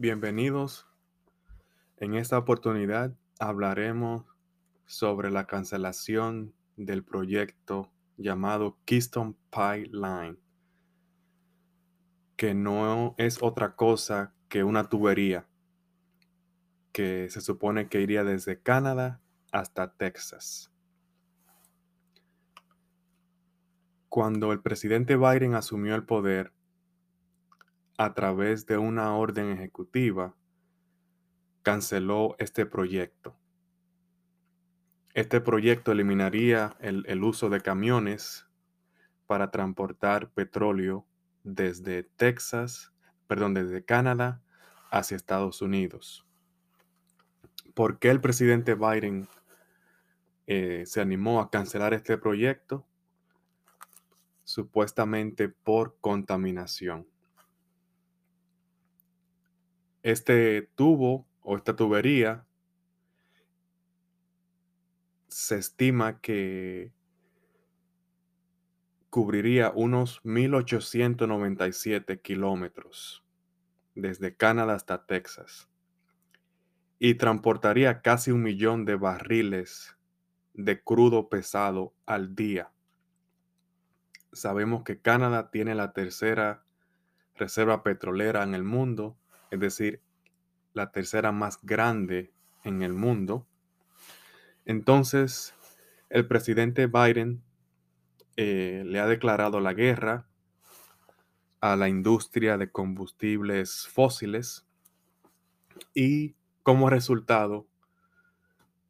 Bienvenidos. En esta oportunidad hablaremos sobre la cancelación del proyecto llamado Keystone Pipeline, que no es otra cosa que una tubería que se supone que iría desde Canadá hasta Texas. Cuando el presidente Biden asumió el poder, a través de una orden ejecutiva, canceló este proyecto. Este proyecto eliminaría el, uso de camiones para transportar petróleo desde Texas, perdón, desde Canadá hacia Estados Unidos. ¿Por qué el presidente Biden eh, se animó a cancelar este proyecto? Supuestamente por contaminación este tubo o esta tubería se estima que cubriría unos 1897 kilómetros desde Canadá hasta Texas y transportaría casi un millón de barriles de crudo pesado al día. Sabemos que Canadá tiene la tercera reserva petrolera en el mundo es decir, la tercera más grande en el mundo. Entonces, el presidente Biden eh, le ha declarado la guerra a la industria de combustibles fósiles y como resultado,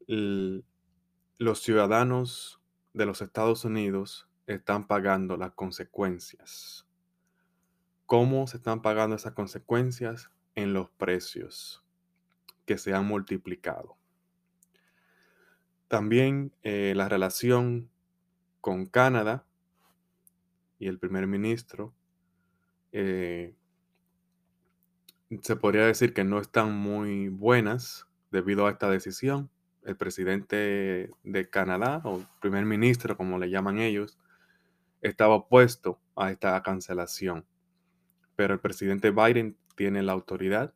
los ciudadanos de los Estados Unidos están pagando las consecuencias. ¿Cómo se están pagando esas consecuencias? En los precios que se han multiplicado. También eh, la relación con Canadá y el primer ministro eh, se podría decir que no están muy buenas debido a esta decisión. El presidente de Canadá, o primer ministro, como le llaman ellos, estaba opuesto a esta cancelación. Pero el presidente Biden tiene la autoridad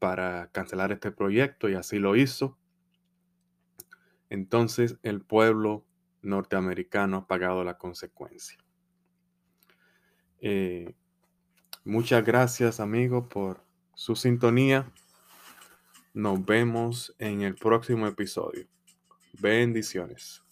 para cancelar este proyecto y así lo hizo. Entonces el pueblo norteamericano ha pagado la consecuencia. Eh, muchas gracias amigos por su sintonía. Nos vemos en el próximo episodio. Bendiciones.